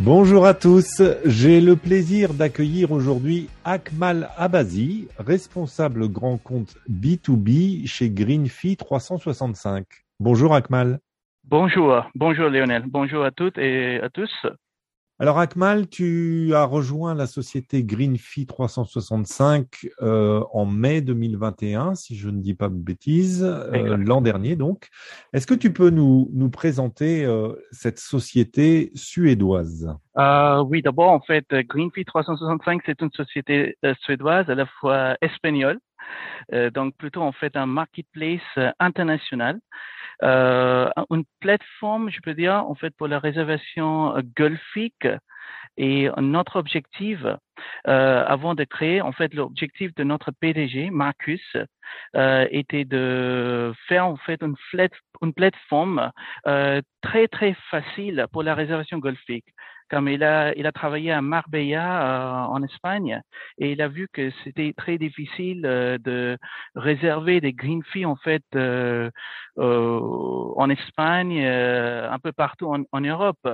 Bonjour à tous, j'ai le plaisir d'accueillir aujourd'hui Akmal Abazi, responsable grand compte B2B chez Greenfee 365. Bonjour Akmal. Bonjour, bonjour Lionel, bonjour à toutes et à tous. Alors Akmal, tu as rejoint la société Greenfee 365 euh, en mai 2021, si je ne dis pas de bêtises, euh, l'an dernier donc. Est-ce que tu peux nous, nous présenter euh, cette société suédoise? Oui, d'abord en fait, Greenfee 365 c'est une société suédoise à la fois espagnole, donc plutôt en fait un marketplace international euh, une plateforme, je peux dire, en fait, pour la réservation golfique. Et notre objectif, euh, avant de créer, en fait, l'objectif de notre PDG, Marcus, euh, était de faire en fait une, une plateforme euh, très très facile pour la réservation golfique comme il a, il a travaillé à Marbella euh, en Espagne et il a vu que c'était très difficile euh, de réserver des green fees en fait euh, en Espagne, un peu partout en, en Europe.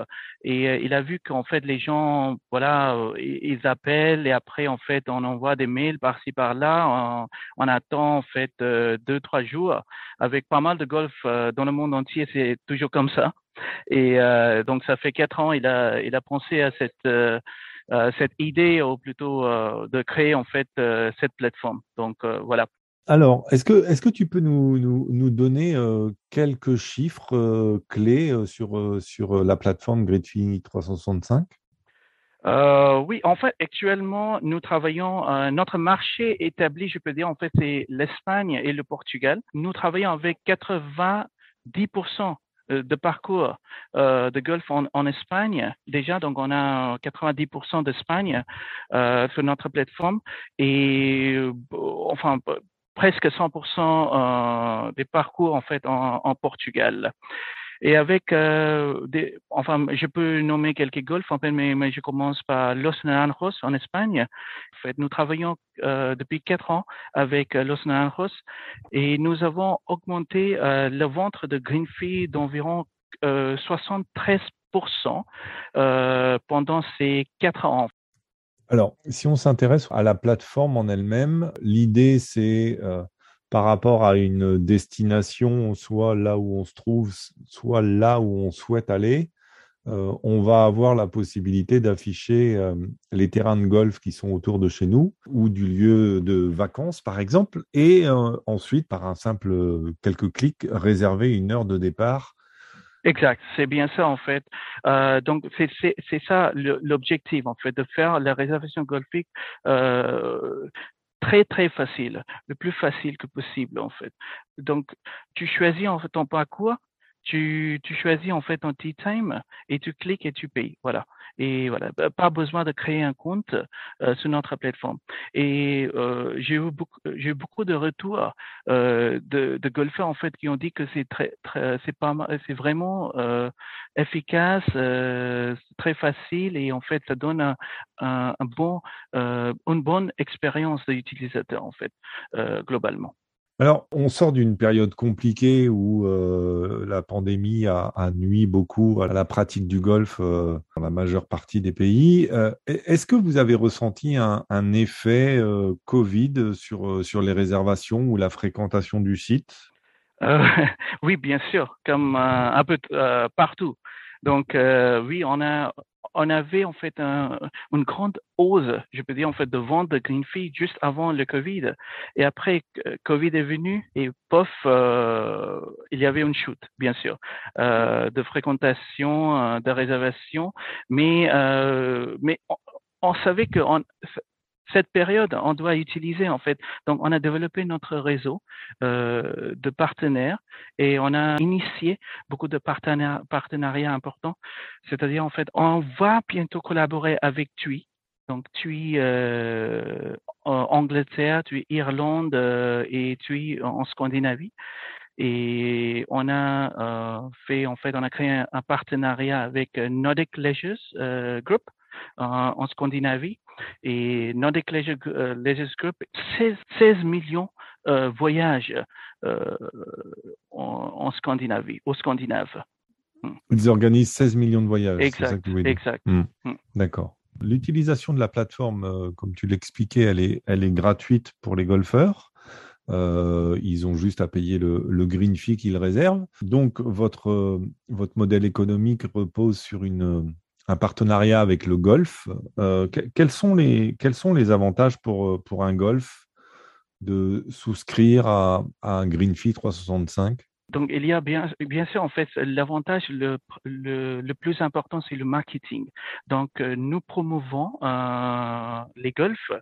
Et il a vu qu'en fait les gens, voilà, ils appellent et après en fait on envoie des mails par-ci par-là, on, attend en fait deux trois jours. Avec pas mal de golf dans le monde entier, c'est toujours comme ça. Et euh, donc ça fait quatre ans, il a il a pensé à cette euh, cette idée ou plutôt euh, de créer en fait cette plateforme. Donc voilà. Alors, est-ce que est-ce que tu peux nous nous, nous donner quelques chiffres clés sur sur la plateforme Gridfee 365 euh, oui, en fait, actuellement, nous travaillons, euh, notre marché établi, je peux dire, en fait, c'est l'Espagne et le Portugal. Nous travaillons avec 90% euh, de parcours euh, de golf en, en, Espagne. Déjà, donc on a 90% d'Espagne euh, sur notre plateforme et euh, enfin presque 100% des parcours en fait en, en Portugal. Et avec, euh, des, enfin, je peux nommer quelques golfs, mais, je commence par Los Naranjos en Espagne. En fait, nous travaillons euh, depuis quatre ans avec euh, Los Naranjos et nous avons augmenté euh, le ventre de green fee d'environ 73% euh, pendant ces quatre ans. Alors, si on s'intéresse à la plateforme en elle-même, l'idée c'est par rapport à une destination, soit là où on se trouve, soit là où on souhaite aller, euh, on va avoir la possibilité d'afficher euh, les terrains de golf qui sont autour de chez nous ou du lieu de vacances, par exemple, et euh, ensuite, par un simple quelques clics, réserver une heure de départ. Exact, c'est bien ça en fait. Donc c'est ça l'objectif en fait de faire la réservation golfique très très facile, le plus facile que possible en fait. Donc tu choisis en fait ton parcours, tu, tu choisis en fait ton tea time et tu cliques et tu payes. Voilà. Et voilà, bah, pas besoin de créer un compte euh, sur notre plateforme. Et euh, j'ai eu beaucoup, j'ai eu beaucoup de retours euh, de, de golfeurs en fait qui ont dit que c'est très, très c'est pas, c'est vraiment euh, efficace, euh, très facile et en fait ça donne un, un, un bon, euh, une bonne expérience d'utilisateur en fait globalement. Alors, on sort d'une période compliquée où euh, la pandémie a, nuit beaucoup à la pratique du golf euh, dans la majeure partie des pays. Euh, Est-ce que vous avez ressenti un, un effet euh, Covid sur, sur les réservations ou la fréquentation du site? Oui, bien sûr, comme un peu partout. Donc, oui, on a on avait en fait un, une grande hausse, je peux dire en fait, de vente de green fee juste avant le Covid. Et après, Covid est venu et pof, euh, il y avait une chute, bien sûr, euh, de fréquentation, euh, de réservation, mais euh, mais on, on savait que on, cette période, on doit utiliser en fait. Donc, on a développé notre réseau euh, de partenaires et on a initié beaucoup de partenariats, partenariats importants. C'est-à-dire en fait, on va bientôt collaborer avec TUI Donc, tu es en Angleterre, tu es Irlande et tu es en Scandinavie. Et on a fait, en fait, on a créé un, partenariat avec Nordic Leisure Group en Scandinavie. Et Nordic Leisure, Group, 16, millions euh, voyages en, Scandinavie, au Scandinave. Hmm. Ils organisent 16 millions de voyages. Exact. exact. Hmm. Hmm. D'accord. L'utilisation de la plateforme, euh, comme tu l'expliquais, elle est, elle est gratuite pour les golfeurs. Euh, ils ont juste à payer le, le green fee qu'ils réservent. Donc, votre, votre modèle économique repose sur une, un partenariat avec le golf. Euh, quels, sont les, quels sont les avantages pour, pour un golf de souscrire à, à un green fee 365 donc, il y a bien, bien sûr, en fait, l'avantage le, le, le, plus important, c'est le marketing. Donc, euh, nous promouvons euh, les golfs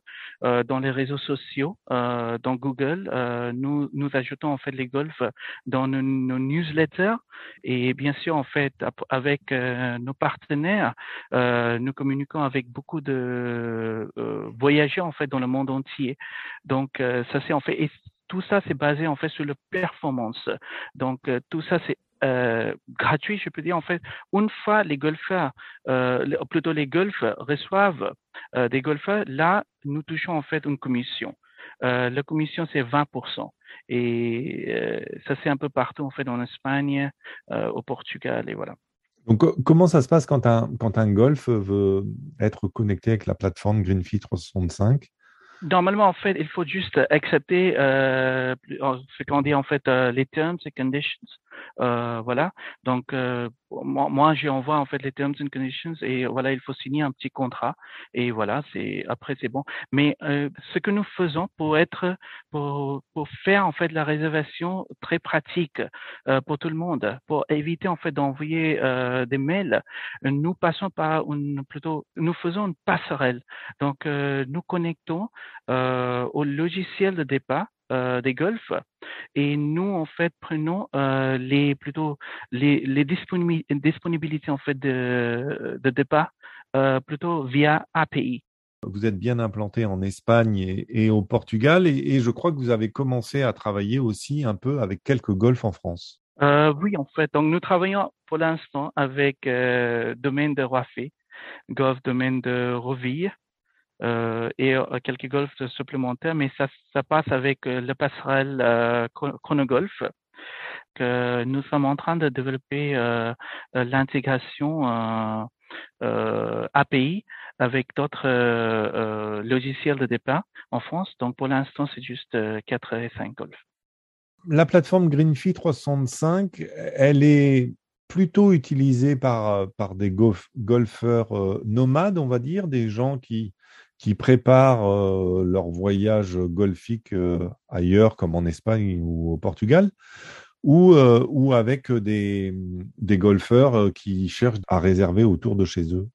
euh, dans les réseaux sociaux, euh, dans Google. Euh, nous, nous ajoutons en fait les golfs dans nos, nos newsletters et bien sûr, en fait, avec nos partenaires, nous communiquons avec beaucoup de voyageurs en fait dans le monde entier. Donc, ça c'est en fait tout ça, c'est basé en fait sur le performance. Donc, euh, tout ça, c'est euh, gratuit, je peux dire en fait. Une fois les golfeurs, euh, plutôt les golfs reçoivent des golfeurs, là, nous touchons en fait une commission. La commission, c'est 20%. Et ça, c'est un peu partout, en fait, en Espagne, au Portugal, et voilà. Donc, comment ça se passe quand un, quand un golf veut être connecté avec la plateforme Greenfeed 365 Normalement, en fait, il faut juste accepter euh, ce qu'on dit en fait euh, les terms and conditions. Euh, voilà. Donc, euh, moi, moi j'envoie en fait les terms and conditions et voilà, il faut signer un petit contrat et voilà, c'est après c'est bon. Mais euh, ce que nous faisons pour être, pour, pour faire en fait la réservation très pratique euh, pour tout le monde, pour éviter en fait d'envoyer des mails, nous passons par une plutôt, nous faisons une passerelle. Donc, nous connectons au logiciel de départ euh, des golfs et nous en fait prenons euh, les plutôt les, les disponibilités en fait de, de départ euh, plutôt via API. Vous êtes bien implanté en Espagne et, et au Portugal et, et, je crois que vous avez commencé à travailler aussi un peu avec quelques golfs en France. Euh, oui, en fait. Donc nous travaillons pour l'instant avec euh, domaine de Roifé, golf domaine de Roville, euh, et euh, quelques golfs supplémentaires, mais ça, passe avec euh, le passerelle euh, chronogolf que nous sommes en train de développer l'intégration API avec d'autres logiciels de départ en France. Donc pour l'instant, c'est juste 4 et 5 golfs. La plateforme GreenFi 365, elle est plutôt utilisée par, par des golf, golfeurs nomades, on va dire, des gens qui, qui préparent euh, leur voyage golfique euh, ailleurs, comme en Espagne ou au Portugal, ou, euh, avec des, des golfeurs qui cherchent à réserver autour de chez eux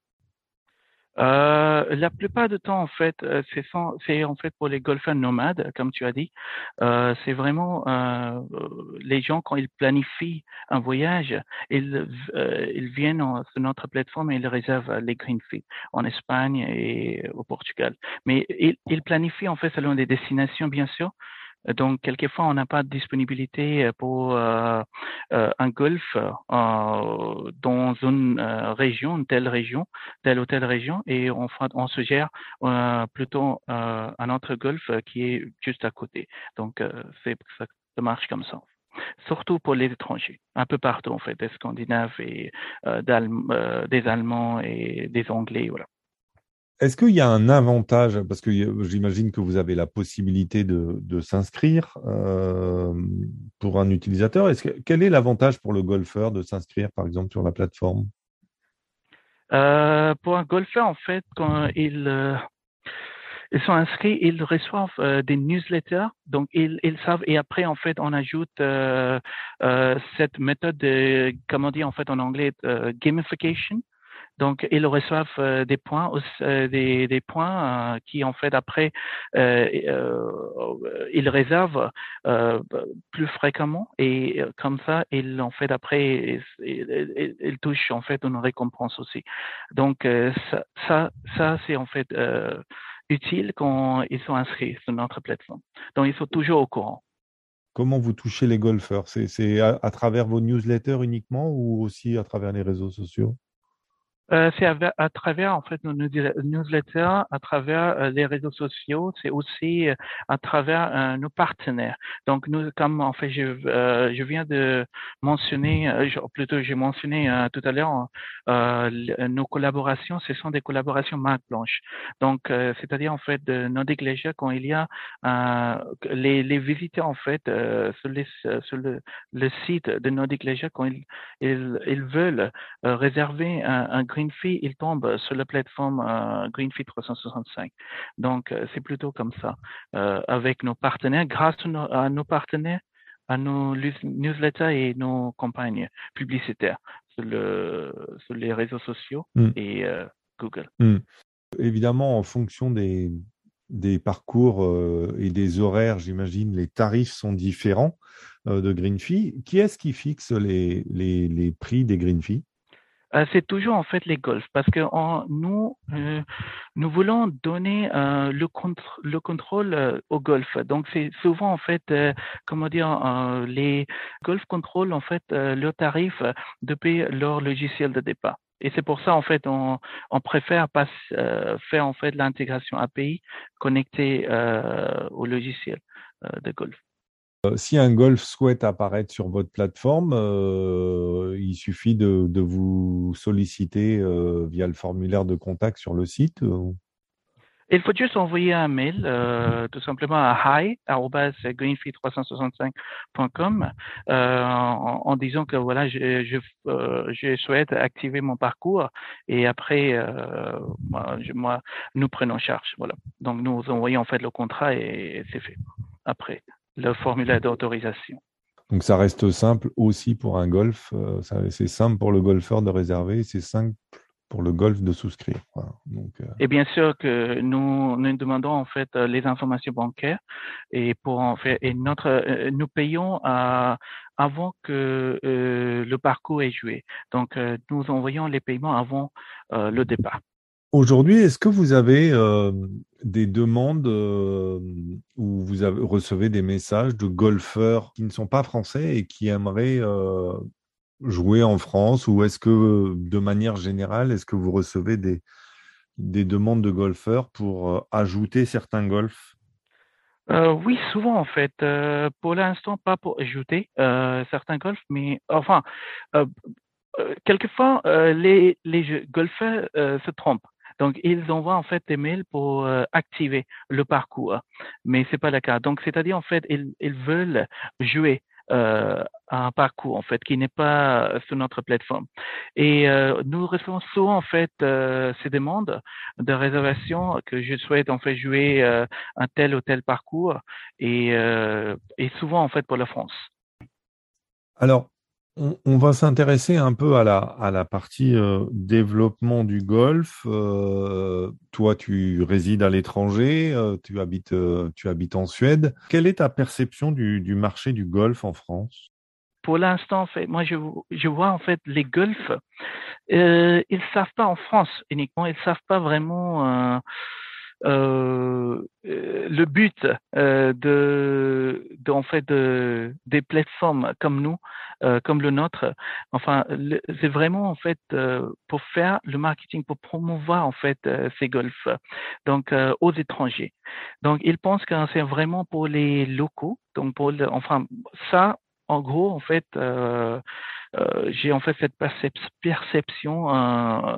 euh, la plupart du temps, en fait, euh, c'est en fait pour les golfeurs nomades, comme tu as dit. Euh, c'est vraiment euh, les gens quand ils planifient un voyage, ils, euh, ils viennent sur notre plateforme et ils réservent les green fees en Espagne et au Portugal. Mais ils, ils planifient en fait selon des destinations, bien sûr. Donc, quelquefois, on n'a pas de disponibilité pour euh, euh, un golf euh, dans une région, une telle région, telle ou telle région, et on, on suggère plutôt un autre golf qui est juste à côté. Donc, c'est ça, marche comme ça surtout pour les étrangers, un peu partout en fait, des Scandinaves et euh, des Allemands et des Anglais, voilà. Est-ce qu'il y a un avantage, parce que j'imagine que vous avez la possibilité de, s'inscrire euh, pour un utilisateur. Quel est l'avantage pour le golfeur de s'inscrire, par exemple, sur la plateforme? Euh, Pour un golfeur, en fait, quand ils, euh, sont inscrits, ils reçoivent euh, des newsletters, donc ils, savent. Et après, en fait, on ajoute euh, euh, cette méthode de, comment dire en fait en anglais, gamification Donc, ils reçoivent des points, des, des, points qui, en fait, après, ils réservent plus fréquemment et comme ça, ils, en fait, après, ils, ils, touchent, en fait, une récompense aussi. Donc, ça, ça, ça c'est, en fait, utile quand ils sont inscrits sur notre plateforme. Donc, ils sont toujours au courant. Comment vous touchez les golfeurs? C'est à, à, travers vos newsletters uniquement ou aussi à travers les réseaux sociaux? Euh, c'est à, travers en fait nos newsletters, à travers euh, les réseaux sociaux, c'est aussi euh, à travers nos partenaires. Donc nous, comme en fait je, je viens de mentionner, plutôt j'ai mentionné tout à l'heure, nos collaborations, ce sont des collaborations marque blanche. Donc c'est-à-dire en fait de nos déclencheurs quand il y a les, les visiteurs en fait sur, les, sur le, site de nos déclencheurs quand ils, ils, ils veulent réserver un, un green fee, il tombe sur la plateforme euh, Greenfeed 365. Donc, euh, c'est plutôt comme ça. Euh, avec nos partenaires, grâce à nos, partenaires, à nos newsletters et nos campagnes publicitaires sur, le, sur les réseaux sociaux hmm. et Google. Hmm. Évidemment, en fonction des, des parcours et des horaires, j'imagine, les tarifs sont différents de Greenfee. Qui est-ce qui fixe les, les, les prix des Greenfee euh, c'est toujours en fait les golfs parce que nous euh, nous voulons donner euh, le, le contrôle au golf. Donc c'est souvent en fait comment dire les golf contrôlent en fait le tarif depuis leur logiciel de départ. Et c'est pour ça en fait on, on préfère pas faire en fait l'intégration API connectée au logiciel de golf. Euh, si un golf souhaite apparaître sur votre plateforme, euh, il suffit de, vous solliciter euh, via le formulaire de contact sur le site. Il faut juste envoyer un mail tout simplement à hi@greenfeed365.com en, disant que voilà je, je, souhaite activer mon parcours et après moi, nous prenons charge voilà donc nous envoyons en fait le contrat et c'est fait après le formulaire d'autorisation. Donc ça reste simple aussi pour un golf. Euh, c'est simple pour le golfeur de réserver, c'est simple pour le golf de souscrire. Donc, euh, Et bien sûr que nous, nous demandons en fait euh, les informations bancaires et pour en fait et notre nous payons avant que le parcours ait joué. Donc nous envoyons les paiements avant le départ. Aujourd'hui, est-ce que vous avez euh, des demandes euh, vous avez, recevez des messages de golfeurs qui ne sont pas français et qui aimeraient euh, jouer en France? Ou est-ce que, de manière générale, est-ce que vous recevez des, des demandes de golfeurs pour ajouter certains golfs? Oui, souvent en fait. pour l'instant, pas pour ajouter certains golfs, mais enfin, quelquefois les, les golfeurs se trompent. Donc, ils envoient en fait des mails pour euh, activer le parcours, mais c'est pas le cas. Donc, c'est-à-dire en fait, ils, ils veulent jouer euh, un parcours en fait qui n'est pas sur notre plateforme. Et euh, nous recevons souvent en fait euh, ces demandes de réservation que je souhaite en fait jouer euh, un tel ou tel parcours et, euh, et souvent en fait pour la France. Alors, on, va s'intéresser un peu à la, à la partie euh, développement du golf. Euh, toi, tu résides à l'étranger, euh, tu, habites, tu habites en Suède. Quelle est ta perception du, du marché du golf en France? Pour l'instant, en fait, moi, je, je, vois en fait les golfs, ils ne savent pas en France uniquement, ils savent pas vraiment euh, euh, le but euh, de, de, en fait de, des plateformes comme nous, euh, comme le nôtre, enfin c'est vraiment en fait euh, pour faire le marketing, pour promouvoir en fait ces golfs, donc aux étrangers. Donc ils pensent que c'est vraiment pour les locaux, donc pour le, enfin ça en gros en fait euh, j'ai en fait cette perception euh,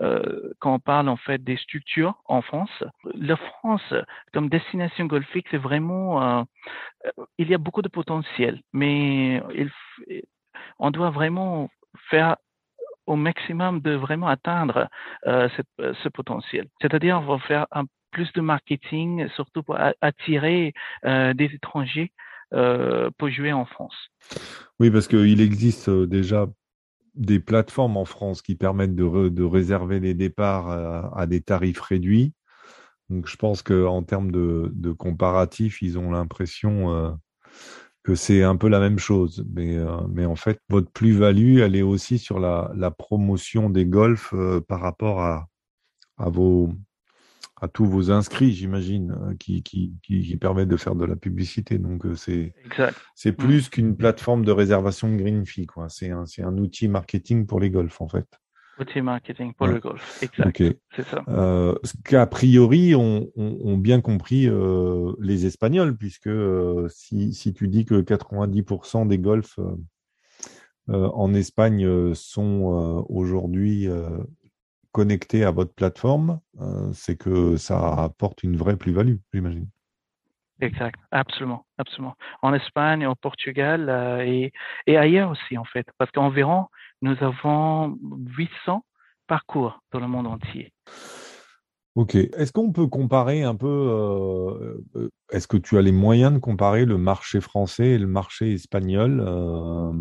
euh, quand on parle en fait des structures en France. La France comme destination golfique, c'est vraiment il y a beaucoup de potentiel, mais il, on doit vraiment faire au maximum de vraiment atteindre euh, ce, ce, potentiel. C'est-à-dire, on va faire un plus de marketing, surtout pour attirer euh, des étrangers euh, pour jouer en France. Oui, parce qu'il existe euh, déjà des plateformes en France qui permettent de, réserver les départs à, des tarifs réduits. Donc, je pense qu'en termes de, comparatif, ils ont l'impression euh, que c'est un peu la même chose. Mais, euh, en fait, votre plus-value, elle est aussi sur la, promotion des golfs euh, par rapport à vos, à tous vos inscrits, j'imagine, euh, qui, qui, qui, permettent de faire de la publicité. Donc, euh, c'est c'est mm. plus qu'une plateforme de réservation de green fee. Quoi. C'est, un, c'est un outil marketing pour les golfs, en fait. Outil marketing pour le golf, exact. C'est ça. Euh, ce qu'a priori ont, ont, bien compris les Espagnols, puisque si, si tu dis que 90% des golfs en Espagne sont aujourd'hui connecté à votre plateforme, euh, c'est que ça apporte une vraie plus-value, j'imagine. Exact, absolument, absolument. En Espagne, au Portugal euh, et, et, ailleurs aussi, en fait, parce qu'environ, nous avons 800 parcours dans le monde entier. Ok. Est-ce qu'on peut comparer un peu euh, euh, Est-ce que tu as les moyens de comparer le marché français et le marché espagnol euh,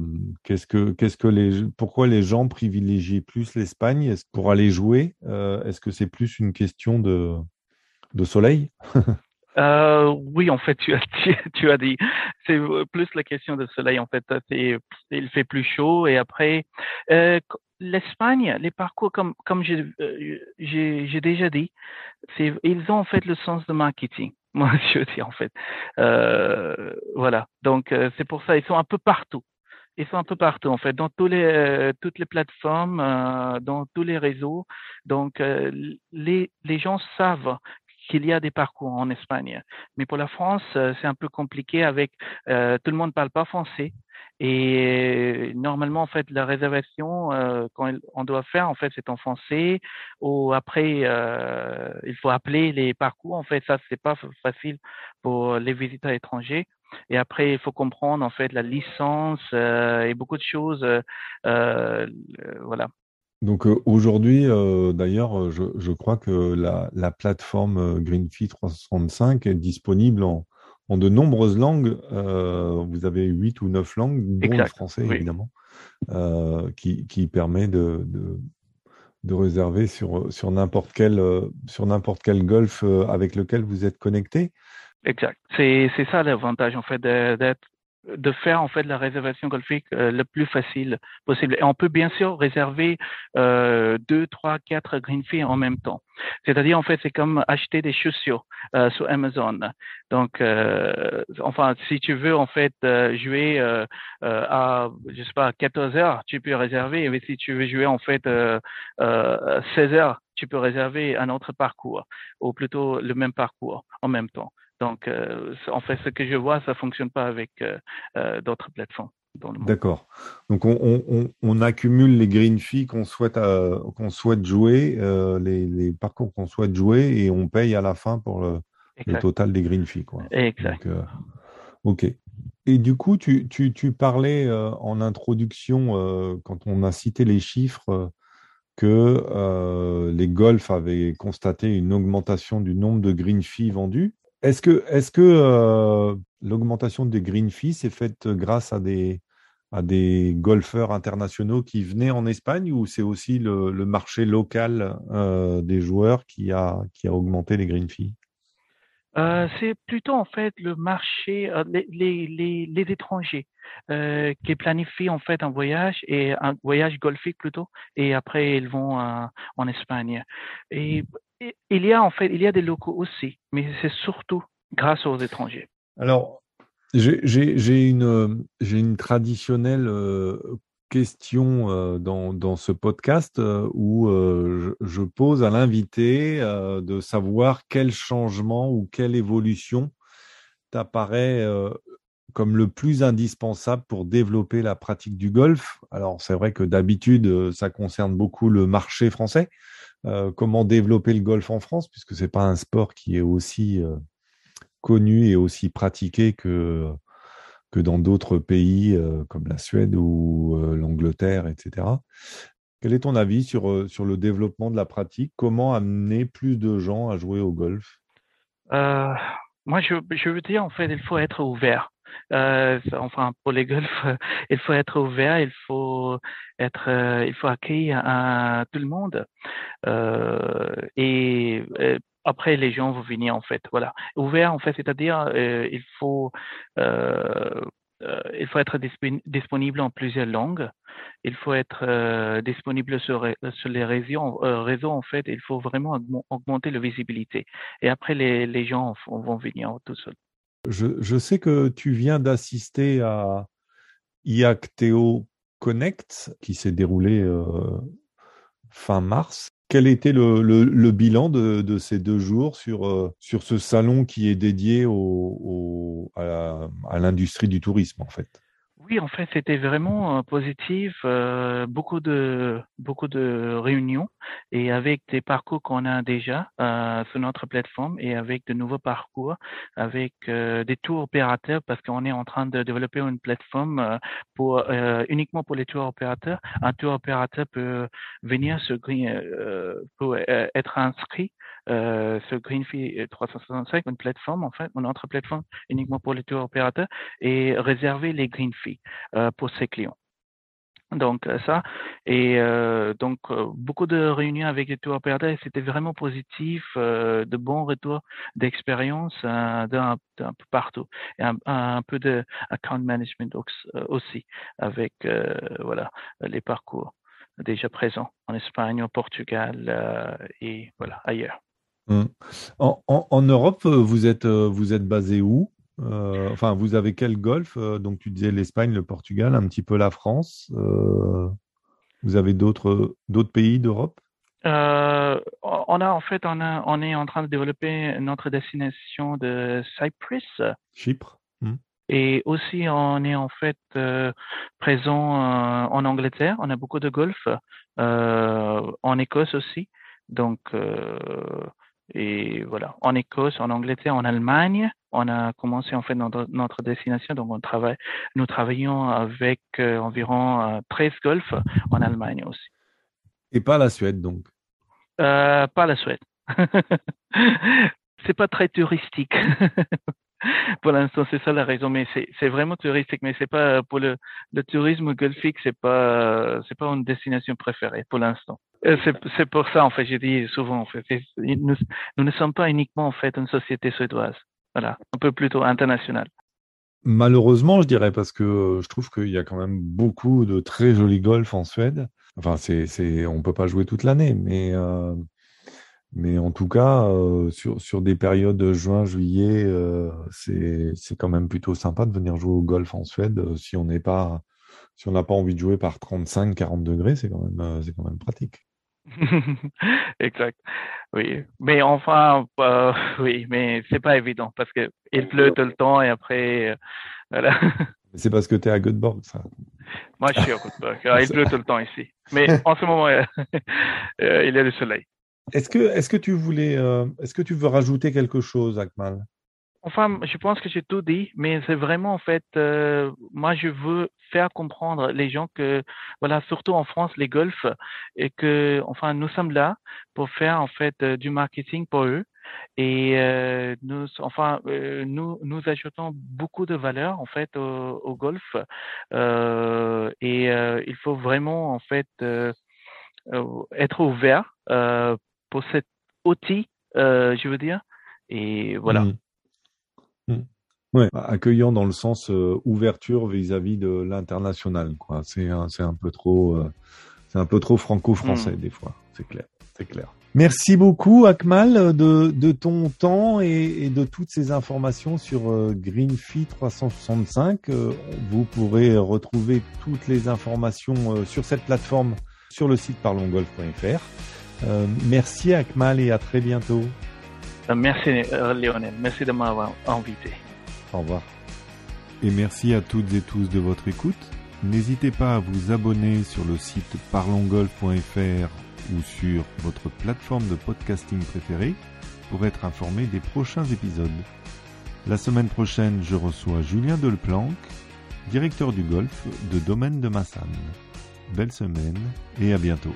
Qu'est-ce que, qu'est-ce que les, pourquoi les gens privilégient plus l'Espagne? Est-ce pour aller jouer Est-ce que c'est plus une question de de soleil? Oui, en fait, tu as, tu, as dit, c'est plus la question de soleil. En fait, c'est, il fait plus chaud et après, l'Espagne, les parcours, comme, comme euh, j'ai déjà dit, ils ont en fait le sens de marketing. Moi aussi, en fait. Euh, voilà. Donc, euh, c'est pour ça, ils sont un peu partout. Ils sont un peu partout, en fait, dans tous les, toutes les plateformes, dans tous les réseaux. Donc, les, les gens savent qu'il y a des parcours en Espagne. Mais pour la France, c'est un peu compliqué avec euh, tout le monde ne parle pas français. Et normalement, en fait, la réservation, euh, quand on doit faire, en fait, c'est en français. Ou après, euh, il faut appeler les parcours. En fait, ça, c'est pas facile pour les visiteurs étrangers. Et après, il faut comprendre en fait la licence euh, et beaucoup de choses. Euh, voilà. Donc aujourd'hui, d'ailleurs, je, je, crois que la, la plateforme Greenfee 365 est disponible en, en de nombreuses langues. Euh, vous avez huit ou neuf langues, dont le français évidemment, euh, qui, qui, permet de, de, de, réserver sur, sur n'importe quel, sur n'importe quel golf euh, avec lequel vous êtes connecté. Exact. C'est ça l'avantage en fait d'être de faire en fait la réservation golfique euh, le plus facile possible. Et on peut bien sûr réserver euh, deux, trois, quatre green fees en même temps. C'est-à-dire en fait c'est comme acheter des chaussures euh, sur Amazon. Donc euh, enfin si tu veux en fait euh, jouer à je sais pas 14 heures, tu peux réserver. Mais si tu veux jouer en fait 16 heures, tu peux réserver un autre parcours ou plutôt le même parcours en même temps. Donc, euh, en fait, ce que je vois, ça fonctionne pas avec euh, euh, d'autres plateformes. D'accord. Donc, on, accumule les green fees qu'on souhaite, qu'on souhaite jouer, les, parcours qu'on souhaite jouer, et on paye à la fin pour le, total des green fees. Quoi. Exact. ok. Et du coup, tu, tu parlais en introduction, quand on a cité les chiffres, que les golfs avaient constaté une augmentation du nombre de green fees vendus. Est-ce que, est que euh, l'augmentation des green fees est faite grâce à des, à des golfeurs internationaux qui venaient en Espagne ou c'est aussi le, marché local euh, des joueurs qui a, qui a augmenté les green fees euh, c'est plutôt en fait le marché, les, les, les, étrangers qui planifient en fait un voyage et un voyage golfique plutôt, et après ils vont en Espagne. Et il y a en fait, il y a des locaux aussi, mais c'est surtout grâce aux étrangers. Alors, j'ai une, traditionnelle euh, question euh, dans, dans, ce podcast euh, où je, pose à l'invité de savoir quel changement ou quelle évolution t'apparaît comme le plus indispensable pour développer la pratique du golf. Alors, c'est vrai que d'habitude, ça concerne beaucoup le marché français, euh, comment développer le golf en France, puisque c'est pas un sport qui est aussi euh, connu et aussi pratiqué que que dans d'autres pays euh, comme la Suède ou l'Angleterre, etc. Quel est ton avis sur, sur le développement de la pratique? Comment amener plus de gens à jouer au golf? Moi, je, je veux dire, en fait, il faut être ouvert. Euh, enfin, pour les golfs, il faut être ouvert, il faut être, euh, il faut accueillir à tout le monde. Euh, et après, les gens vont venir en fait. Voilà, ouvert en fait, c'est-à-dire il faut il faut être disponible en plusieurs langues. Il faut être disponible sur, sur les réseaux, réseaux. En fait, il faut vraiment augmenter la visibilité. Et après, les, les gens vont venir tout seuls. Je, sais que tu viens d'assister à IACTEO Connect qui s'est déroulé euh, fin mars. Quel était le, bilan de, ces deux jours sur, euh, sur ce salon qui est dédié au, à l'industrie du tourisme en fait? Oui, en fait, c'était vraiment euh, positif. Euh, beaucoup de beaucoup de réunions et avec des parcours qu'on a déjà euh, sur notre plateforme et avec de nouveaux parcours, avec des tours opérateurs parce qu'on est en train de développer une plateforme pour uniquement pour les tours opérateurs. Un tour opérateur peut venir se pour être inscrit euh, ce Greenfee 365, une plateforme, en fait, une autre plateforme uniquement pour les tours opérateurs et réserver les Greenfee euh, pour ses clients. Donc euh, ça et euh, donc euh, beaucoup de réunions avec les tours opérateurs, c'était vraiment positif, de bons retours d'expérience d'un peu partout et un, un, peu de account management aussi avec voilà les parcours déjà présents en Espagne, au Portugal et voilà ailleurs. Mmh. En, Europe, euh, vous êtes, euh, vous êtes basé où? Euh, Enfin, vous avez quel golfe? Donc, tu disais l'Espagne, le Portugal, un petit peu la France. vous avez d'autres d'autres pays d'Europe? On a en fait, on, a, on est en train de développer notre destination de Cyprus. Chypre. Mmh. Et aussi, on est en fait présent en Angleterre. On a beaucoup de golf. en Écosse aussi. Donc, et voilà, en Écosse, en Angleterre, en Allemagne, on a commencé en fait notre, notre destination. Donc on travaille, nous travaillons avec euh, environ 13 euh, golfs en Allemagne aussi. Et pas la Suède donc? Euh, Pas la Suède. c'est pas très touristique. pour l'instant, c'est ça la raison. Mais c'est vraiment touristique, mais c'est pas pour le, le tourisme golfique, c'est pas c'est pas une destination préférée pour l'instant. Euh, c'est pour ça, en fait, j'ai dit souvent, en fait, nous, nous, ne sommes pas uniquement, en fait, une société suédoise. Voilà, un peu plutôt internationale. Malheureusement, je dirais, parce que euh, je trouve qu'il y a quand même beaucoup de très jolis golf en Suède. Enfin, c'est, c'est, on peut pas jouer toute l'année, mais, euh, mais en tout cas, sur, sur des périodes de juin, juillet, c'est, c'est quand même plutôt sympa de venir jouer au golf en Suède si on n'est pas, si on n'a pas envie de jouer par 35, 40 degrés, c'est quand même, c'est quand même pratique. exact. Oui, mais enfin, euh, oui, mais c'est pas évident parce que il pleut tout le temps et après, euh, voilà. C'est parce que tu es à Göteborg, ça. Moi, je suis à Göteborg. Il pleut tout le temps ici. Mais en ce moment, euh, il y a le soleil. Est-ce que, est-ce que tu voulais, est-ce que tu veux rajouter quelque chose, Akmal? Enfin, je pense que j'ai tout dit, mais c'est vraiment en fait, euh, moi je veux faire comprendre les gens que, voilà, surtout en France, les golfs, et que, enfin, nous sommes là pour faire en fait euh, du marketing pour eux, et euh, nous, enfin, nous, nous ajoutons beaucoup de valeur en fait au, au golf, et il faut vraiment en fait être ouvert pour cet outil, je veux dire, et voilà. Mmh. Mmh. Ouais, accueillant dans le sens euh, ouverture vis-à-vis de l'international, quoi. C'est un, un peu trop, euh, c'est un peu trop franco-français mmh. des fois. C'est clair, c'est clair. Merci beaucoup Akmal de, de ton temps et, et, de toutes ces informations sur euh, Greenfee 365. vous pourrez retrouver toutes les informations sur cette plateforme sur le site parlongolf.fr. merci Akmal et à très bientôt. Euh, merci euh, Lionel, merci de m'avoir invité. Au revoir. Et merci à toutes et tous de votre écoute. N'hésitez pas à vous abonner sur le site parlongolf.fr ou sur votre plateforme de podcasting préférée pour être informé des prochains épisodes. La semaine prochaine, je reçois Julien Delplanque, directeur du golf de Domaine de Massan. Belle semaine et à bientôt.